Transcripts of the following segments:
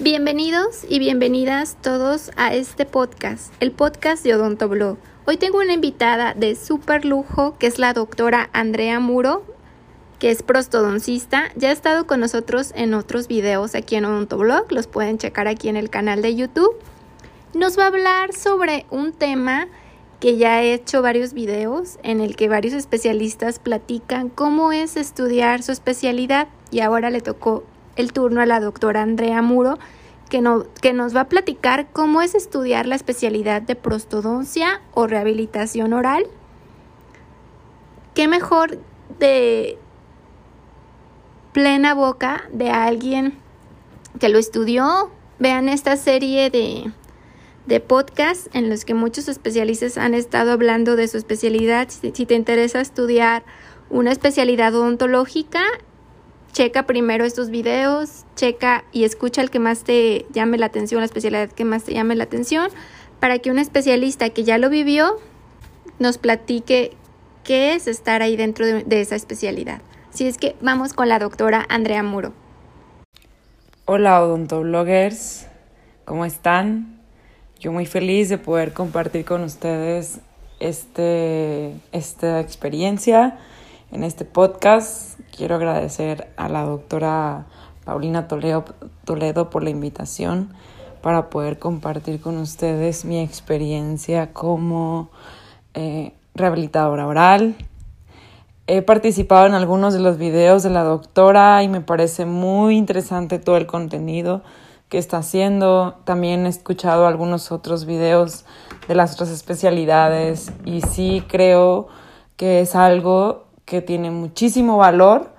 Bienvenidos y bienvenidas todos a este podcast, el podcast de Odontoblog. Hoy tengo una invitada de súper lujo que es la doctora Andrea Muro, que es prostodoncista. Ya ha estado con nosotros en otros videos aquí en Odontoblog, los pueden checar aquí en el canal de YouTube. Nos va a hablar sobre un tema que ya he hecho varios videos en el que varios especialistas platican cómo es estudiar su especialidad y ahora le tocó el turno a la doctora Andrea Muro que, que nos va a platicar cómo es estudiar la especialidad de prostodoncia o rehabilitación oral. ¿Qué mejor de plena boca de alguien que lo estudió? Vean esta serie de de podcast en los que muchos especialistas han estado hablando de su especialidad. Si, te interesa estudiar una especialidad odontológica, checa primero estos videos, checa y escucha el que más te llame la atención, la especialidad que más te llame la atención, para que un especialista que ya lo vivió nos platique qué es estar ahí dentro de, esa especialidad. Así es que vamos con la doctora Andrea Muro. Hola odontobloggers, ¿cómo están? Yo muy feliz de poder compartir con ustedes este, esta experiencia en este podcast. Quiero agradecer a la doctora Paulina Toledo, por la invitación para poder compartir con ustedes mi experiencia como eh, rehabilitadora oral. He participado en algunos de los videos de la doctora y me parece muy interesante todo el contenido que está haciendo. También he escuchado algunos otros videos de las otras especialidades y sí creo que es algo que tiene muchísimo valor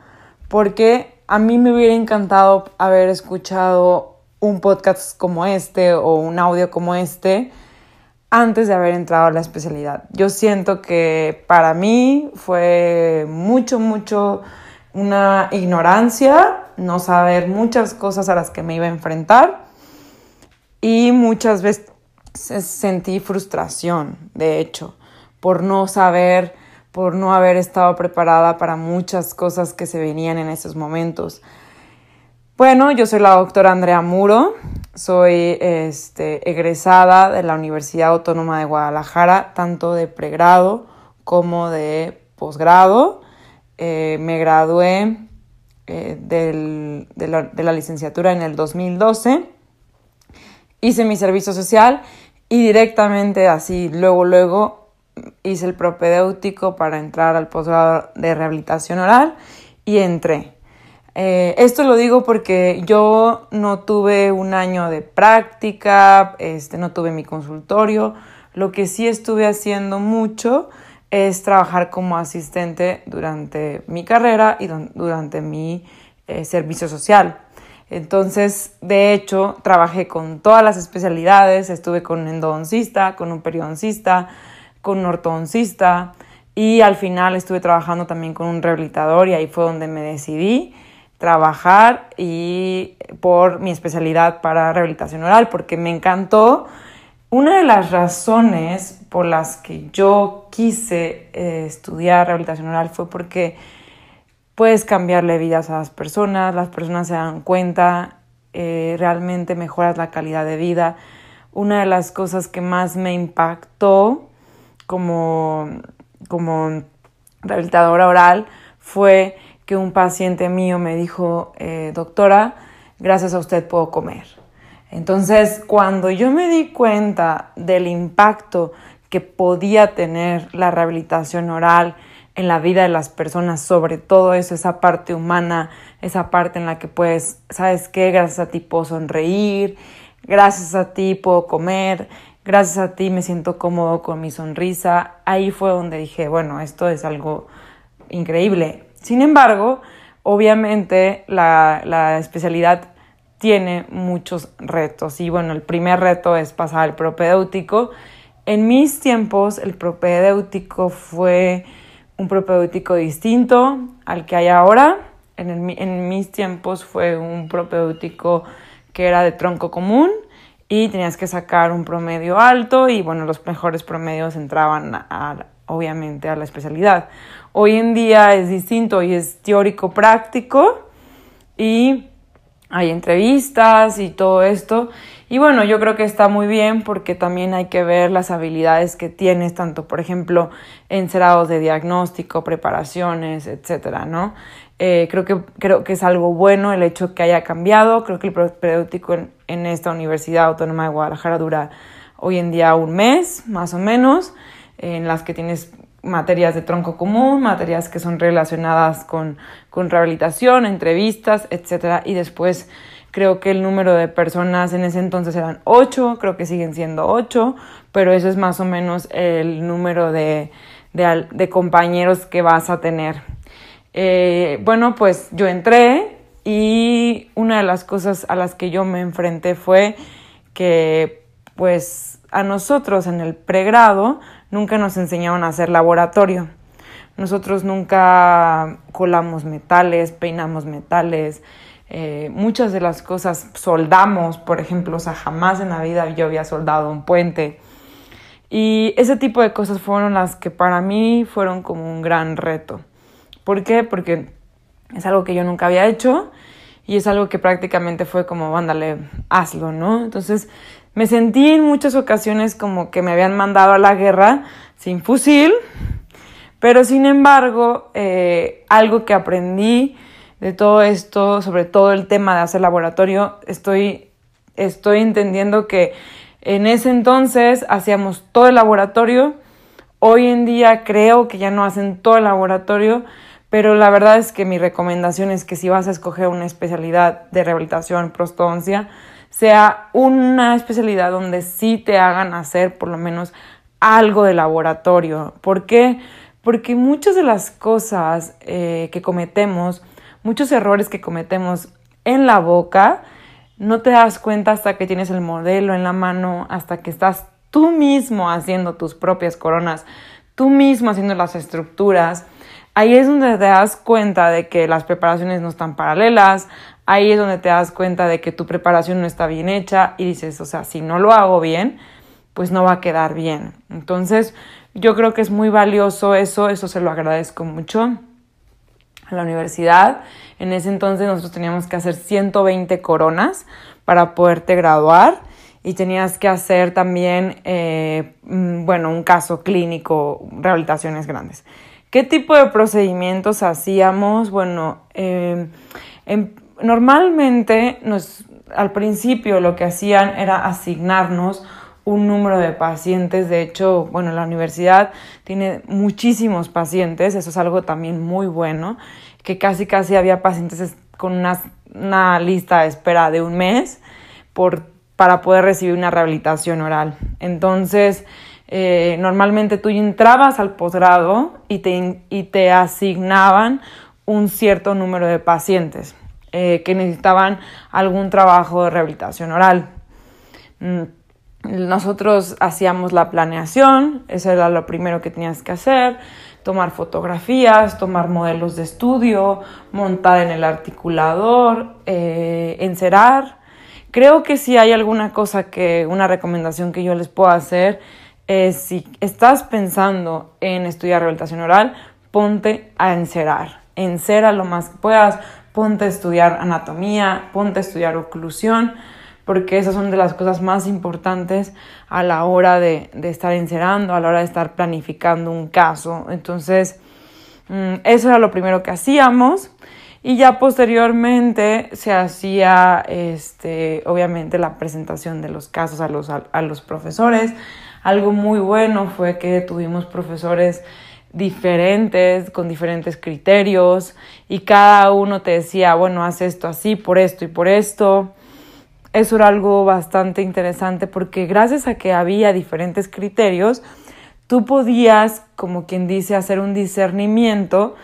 porque a mí me hubiera encantado haber escuchado un podcast como este o un audio como este antes de haber entrado a la especialidad. Yo siento que para mí fue mucho, mucho una ignorancia, no saber muchas cosas a las que me iba a enfrentar y muchas veces sentí frustración, de hecho, por no saber, por no haber estado preparada para muchas cosas que se venían en esos momentos. Bueno, yo soy la doctora Andrea Muro, soy este, egresada de la Universidad Autónoma de Guadalajara, tanto de pregrado como de posgrado. Eh, me gradué eh, de, la, licenciatura en el 2012, hice mi servicio social y directamente así, luego, luego hice el propedéutico para entrar al posgrado de rehabilitación oral y entré. Eh, esto lo digo porque yo no tuve un año de práctica, este, no tuve mi consultorio, lo que sí estuve haciendo mucho es trabajar como asistente durante mi carrera y durante mi eh, servicio social. Entonces, de hecho, trabajé con todas las especialidades, estuve con un endodoncista, con un periodoncista, con un ortodoncista y al final estuve trabajando también con un rehabilitador y ahí fue donde me decidí trabajar y por mi especialidad para rehabilitación oral porque me encantó una de las razones por las que yo quise eh, estudiar rehabilitación oral fue porque puedes cambiarle vidas a las personas, las personas se dan cuenta, eh, realmente mejoras la calidad de vida. Una de las cosas que más me impactó como, como rehabilitadora oral fue que un paciente mío me dijo, eh, doctora, gracias a usted puedo comer. Entonces, cuando yo me di cuenta del impacto que podía tener la rehabilitación oral en la vida de las personas, sobre todo eso, esa parte humana, esa parte en la que puedes, ¿sabes qué? Gracias a ti puedo sonreír, gracias a ti puedo comer, gracias a ti me siento cómodo con mi sonrisa. Ahí fue donde dije, bueno, esto es algo increíble. Sin embargo, obviamente la, la especialidad tiene muchos retos. Y bueno, el primer reto es pasar al propedéutico. En mis tiempos, el propedéutico fue un propedéutico distinto al que hay ahora. En, en mis tiempos fue un propedéutico que era de tronco común y tenías que sacar un promedio alto y bueno, los mejores promedios entraban a, obviamente a la especialidad. Hoy en día es distinto y es teórico práctico y hay entrevistas y todo esto. Y bueno, yo creo que está muy bien porque también hay que ver las habilidades que tienes, tanto por ejemplo encerados de diagnóstico, preparaciones, etcétera, ¿no? Eh, creo, que, creo que es algo bueno el hecho que haya cambiado. Creo que el propedéutico en, en esta Universidad Autónoma de Guadalajara dura hoy en día un mes, más o menos, en las que tienes materias de tronco común, materias que son relacionadas con, con rehabilitación, entrevistas, etc. Y después creo que el número de personas en ese entonces eran ocho, creo que siguen siendo ocho, pero eso es más o menos el número de, de, de compañeros que vas a tener. Eh, bueno, pues yo entré y una de las cosas a las que yo me enfrenté fue que pues a nosotros en el pregrado nunca nos enseñaron a hacer laboratorio. Nosotros nunca colamos metales, peinamos metales, eh, muchas de las cosas soldamos, por ejemplo, o sea, jamás en la vida yo había soldado un puente. Y ese tipo de cosas fueron las que para mí fueron como un gran reto. ¿Por qué? Porque es algo que yo nunca había hecho y es algo que prácticamente fue como, ándale, hazlo, ¿no? Entonces me sentí en muchas ocasiones como que me habían mandado a la guerra sin fusil, pero sin embargo, eh, algo que aprendí de todo esto, sobre todo el tema de hacer laboratorio, estoy, estoy entendiendo que en ese entonces hacíamos todo el laboratorio, hoy en día creo que ya no hacen todo el laboratorio, pero la verdad es que mi recomendación es que si vas a escoger una especialidad de rehabilitación prostodoncia, sea una especialidad donde sí te hagan hacer por lo menos algo de laboratorio. ¿Por qué? Porque muchas de las cosas eh, que cometemos, muchos errores que cometemos en la boca, no te das cuenta hasta que tienes el modelo en la mano, hasta que estás tú mismo haciendo tus propias coronas, tú mismo haciendo las estructuras. Ahí es donde te das cuenta de que las preparaciones no están paralelas, ahí es donde te das cuenta de que tu preparación no está bien hecha y dices, o sea, si no lo hago bien, pues no va a quedar bien. Entonces, yo creo que es muy valioso eso, eso se lo agradezco mucho a la universidad. En ese entonces nosotros teníamos que hacer 120 coronas para poderte graduar y tenías que hacer también, eh, mm, bueno, un caso clínico, rehabilitaciones grandes. ¿Qué tipo de procedimientos hacíamos? Bueno, eh, en, normalmente nos, al principio lo que hacían era asignarnos un número de pacientes. De hecho, bueno, la universidad tiene muchísimos pacientes, eso es algo también muy bueno, que casi casi había pacientes con una, una lista de espera de un mes por, para poder recibir una rehabilitación oral. Entonces, eh, normalmente tú entrabas al posgrado y te, y te asignaban un cierto número de pacientes. Eh, que necesitaban algún trabajo de rehabilitación oral. Mm, nosotros hacíamos la planeación, eso era lo primero que tenías que hacer, tomar fotografías, tomar modelos de estudio, montar en el articulador, eh, encerar. Creo que si hay alguna cosa que, una recomendación que yo les puedo hacer es si estás pensando en estudiar rehabilitación oral, ponte a encerar. Encera lo más que puedas, ponte a estudiar anatomía, ponte a estudiar oclusión, porque esas son de las cosas más importantes a la hora de, estar encerando, a la hora de estar planificando un caso. Entonces, mm, eso era lo primero que hacíamos. Y ya posteriormente se hacía, este, obviamente, la presentación de los casos a los, a los profesores. Algo muy bueno fue que tuvimos profesores diferentes, con diferentes criterios, y cada uno te decía, bueno, haz esto así, por esto y por esto. Eso era algo bastante interesante porque gracias a que había diferentes criterios, tú podías, como quien dice, hacer un discernimiento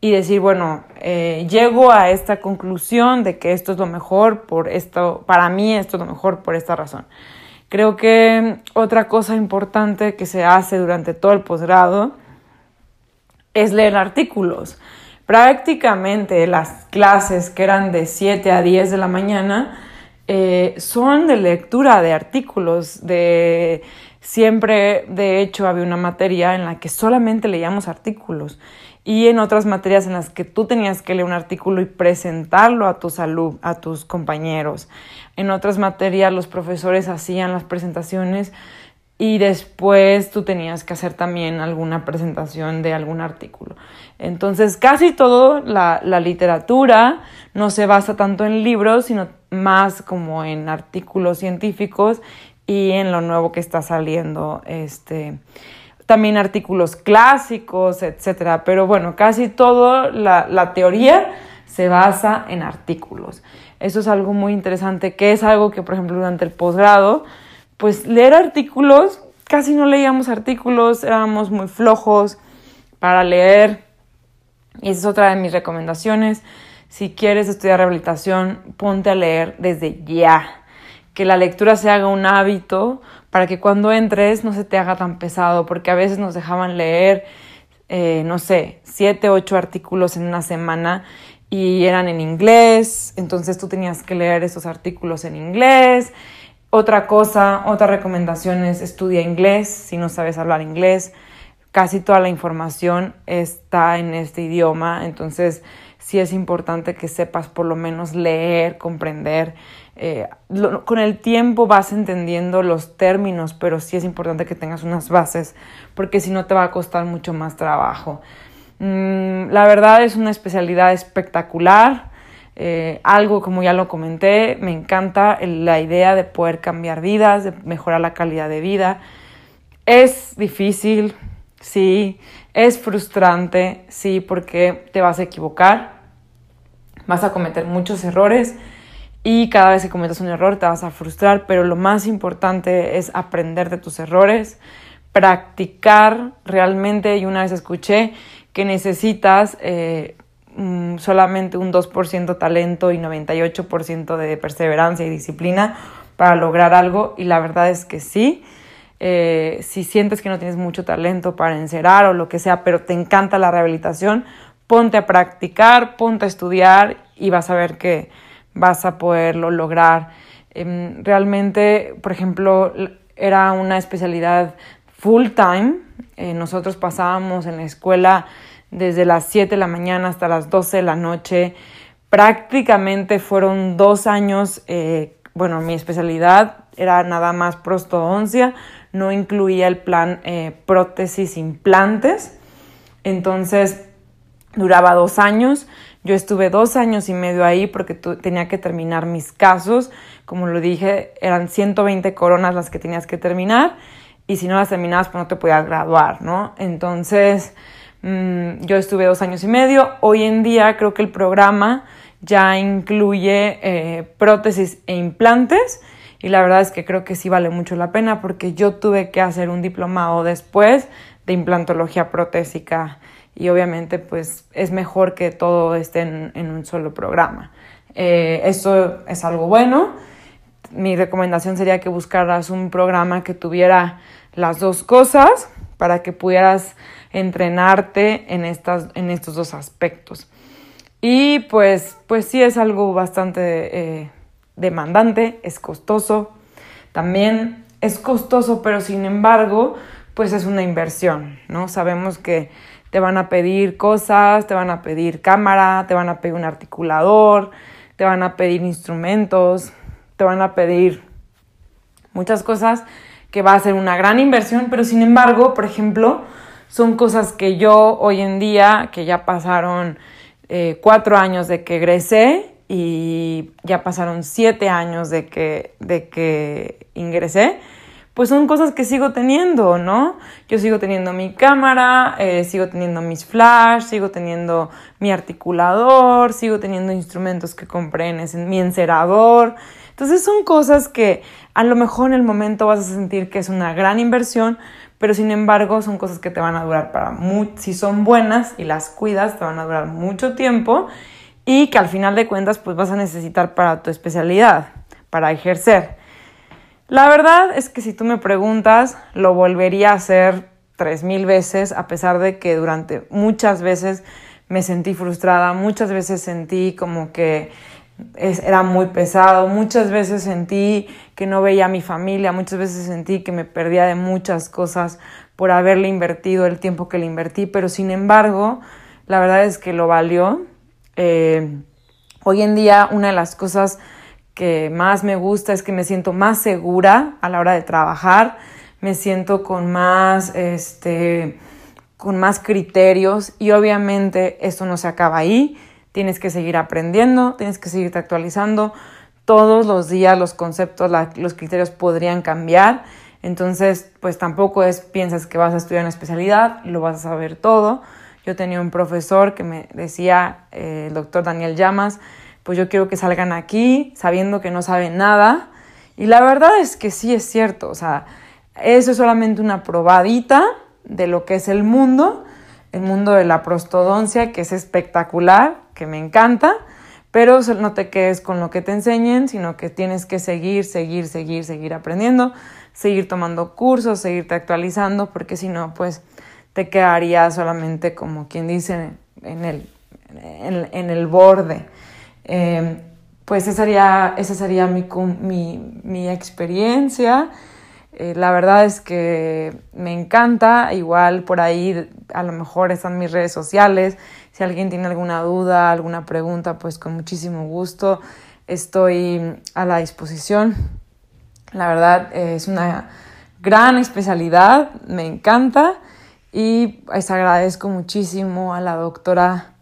y decir, bueno, eh, llego a esta conclusión de que esto es lo mejor por esto, para mí esto es lo mejor por esta razón. Creo que otra cosa importante que se hace durante todo el posgrado es leer artículos. Prácticamente las clases que eran de 7 a 10 de la mañana eh, son de lectura de artículos, de siempre, de hecho, había una materia en la que solamente leíamos artículos y en otras materias en las que tú tenías que leer un artículo y presentarlo a tus a tus compañeros. En otras materias los profesores hacían las presentaciones y después tú tenías que hacer también alguna presentación de algún artículo. Entonces, casi todo la, la literatura no se basa tanto en libros, sino más como en artículos científicos y en lo nuevo que está saliendo, este, también artículos clásicos, etcétera. Pero bueno, casi toda la, la teoría se basa en artículos. Eso es algo muy interesante, que es algo que, por ejemplo, durante el posgrado, pues leer artículos, casi no leíamos artículos, éramos muy flojos para leer. Y esa es otra de mis recomendaciones. Si quieres estudiar rehabilitación, ponte a leer desde ya. Que la lectura se haga un hábito para que cuando entres no se te haga tan pesado, porque a veces nos dejaban leer, eh, no sé, siete, ocho artículos en una semana y eran en inglés, entonces tú tenías que leer esos artículos en inglés. Otra cosa, otra recomendación es estudia inglés si no sabes hablar inglés. Casi toda la información está en este idioma, entonces sí es importante que sepas por lo menos leer, comprender. Eh, con el tiempo vas entendiendo los términos, pero sí es importante que tengas unas bases, porque si no te va a costar mucho más trabajo. Mm, la verdad es una especialidad espectacular. Eh, algo como ya lo comenté, me encanta la idea de poder cambiar vidas, de mejorar la calidad de vida. Es difícil, sí, es frustrante, sí, porque te vas a equivocar, vas a cometer muchos errores y cada vez que cometas un error te vas a frustrar, pero lo más importante es aprender de tus errores, practicar realmente. Y una vez escuché que necesitas eh, mm, solamente un 2% talento y 98% de perseverancia y disciplina para lograr algo y la verdad es que sí. Eh, si sientes que no tienes mucho talento para encerar o lo que sea, pero te encanta la rehabilitación, ponte a practicar, ponte a estudiar y vas a ver que vas a poderlo lograr. Em, realmente, por ejemplo, era una especialidad full time. Eh, nosotros pasábamos en la escuela desde las 7 de la mañana hasta las 12 de la noche. Prácticamente fueron dos años, eh, bueno, mi especialidad era nada más prostodoncia, no incluía el plan eh, prótesis implantes. Entonces, duraba dos años. Yo estuve dos años y medio ahí porque tenía que terminar mis casos. Como lo dije, eran 120 coronas las que tenías que terminar y si no las terminabas, pues no te podías graduar, ¿no? Entonces, mm, yo estuve dos años y medio. Hoy en día creo que el programa ya incluye eh, prótesis e implantes y la verdad es que creo que sí vale mucho la pena porque yo tuve que hacer un diplomado después de implantología protésica y obviamente pues es mejor que todo esté en, un solo programa. Eh, eso es algo bueno. Mi recomendación sería que buscaras un programa que tuviera las dos cosas para que pudieras entrenarte en, estas, en estos dos aspectos. Y pues, pues sí es algo bastante eh, demandante, es costoso. También es costoso, pero sin embargo, pues es una inversión, ¿no? Sabemos que te van a pedir cosas, te van a pedir cámara, te van a pedir un articulador, te van a pedir instrumentos, te van a pedir muchas cosas que va a ser una gran inversión, pero sin embargo, por ejemplo, son cosas que yo hoy en día, que ya pasaron eh, cuatro años de que egresé y ya pasaron siete años de que, de que ingresé, pues son cosas que sigo teniendo, ¿no? Yo sigo teniendo mi cámara, eh, sigo teniendo mis flash, sigo teniendo mi articulador, sigo teniendo instrumentos que compré en mi encerador. Entonces son cosas que a lo mejor en el momento vas a sentir que es una gran inversión, pero sin embargo son cosas que te van a durar para mucho, si son buenas y las cuidas, te van a durar mucho tiempo y que al final de cuentas pues vas a necesitar para tu especialidad, para ejercer. La verdad es que si tú me preguntas, lo volvería a hacer tres mil veces, a pesar de que durante muchas veces me sentí frustrada, muchas veces sentí como que era muy pesado, muchas veces sentí que no veía a mi familia, muchas veces sentí que me perdía de muchas cosas por haberle invertido el tiempo que le invertí, pero sin embargo, la verdad es que lo valió. Eh, hoy en día una de las cosas que más me gusta es que me siento más segura a la hora de trabajar, me siento con más, este, con más criterios y obviamente esto no se acaba ahí, tienes que seguir aprendiendo, tienes que seguirte actualizando, todos los días los conceptos, los criterios podrían cambiar, entonces pues tampoco es piensas que vas a estudiar una especialidad, lo vas a saber todo. Yo tenía un profesor que me decía, eh, el doctor Daniel Llamas, pues yo quiero que salgan aquí sabiendo que no saben nada. Y la verdad es que sí es cierto, o sea, eso es solamente una probadita de lo que es el mundo, el mundo de la prostodoncia, que es espectacular, que me encanta, pero no te quedes con lo que te enseñen, sino que tienes que seguir, seguir, seguir, seguir aprendiendo, seguir tomando cursos, seguirte actualizando, porque si no, pues te quedarías solamente como quien dice en el, en el borde. Eh, pues esa sería, esa sería mi, mi, mi experiencia. Eh, la verdad es que me encanta, igual por ahí a lo mejor están mis redes sociales. Si alguien tiene alguna duda, alguna pregunta, pues con muchísimo gusto estoy a la disposición. La verdad es una gran especialidad, me encanta y les agradezco muchísimo a la doctora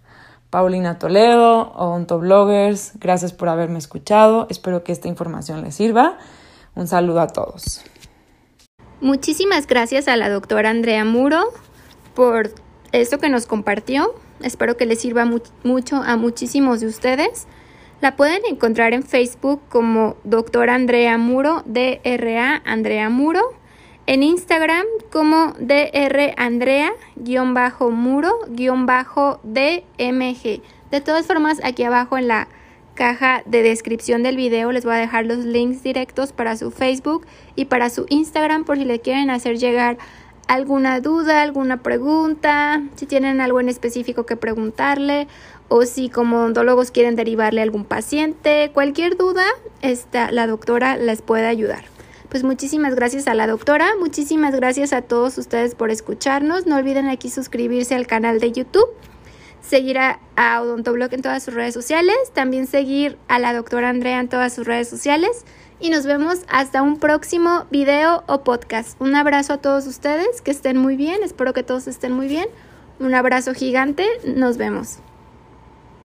Paulina Toledo, Bloggers, gracias por haberme escuchado. Espero que esta información les sirva. Un saludo a todos. Muchísimas gracias a la doctora Andrea Muro por esto que nos compartió. Espero que les sirva mucho a muchísimos de ustedes. La pueden encontrar en Facebook como doctora Andrea Muro, DRA Andrea Muro en Instagram como drandrea-muro-dmg. De todas formas, aquí abajo en la caja de descripción del video les voy a dejar los links directos para su Facebook y para su Instagram por si le quieren hacer llegar alguna duda, alguna pregunta, si tienen algo en específico que preguntarle o si como odontólogos quieren derivarle algún paciente, cualquier duda, esta, la doctora les puede ayudar. Pues muchísimas gracias a la doctora, muchísimas gracias a todos ustedes por escucharnos. No olviden aquí suscribirse al canal de YouTube, seguir a, Odontoblog en todas sus redes sociales, también seguir a la doctora Andrea en todas sus redes sociales. Y nos vemos hasta un próximo video o podcast. Un abrazo a todos ustedes, que estén muy bien, espero que todos estén muy bien. Un abrazo gigante, nos vemos.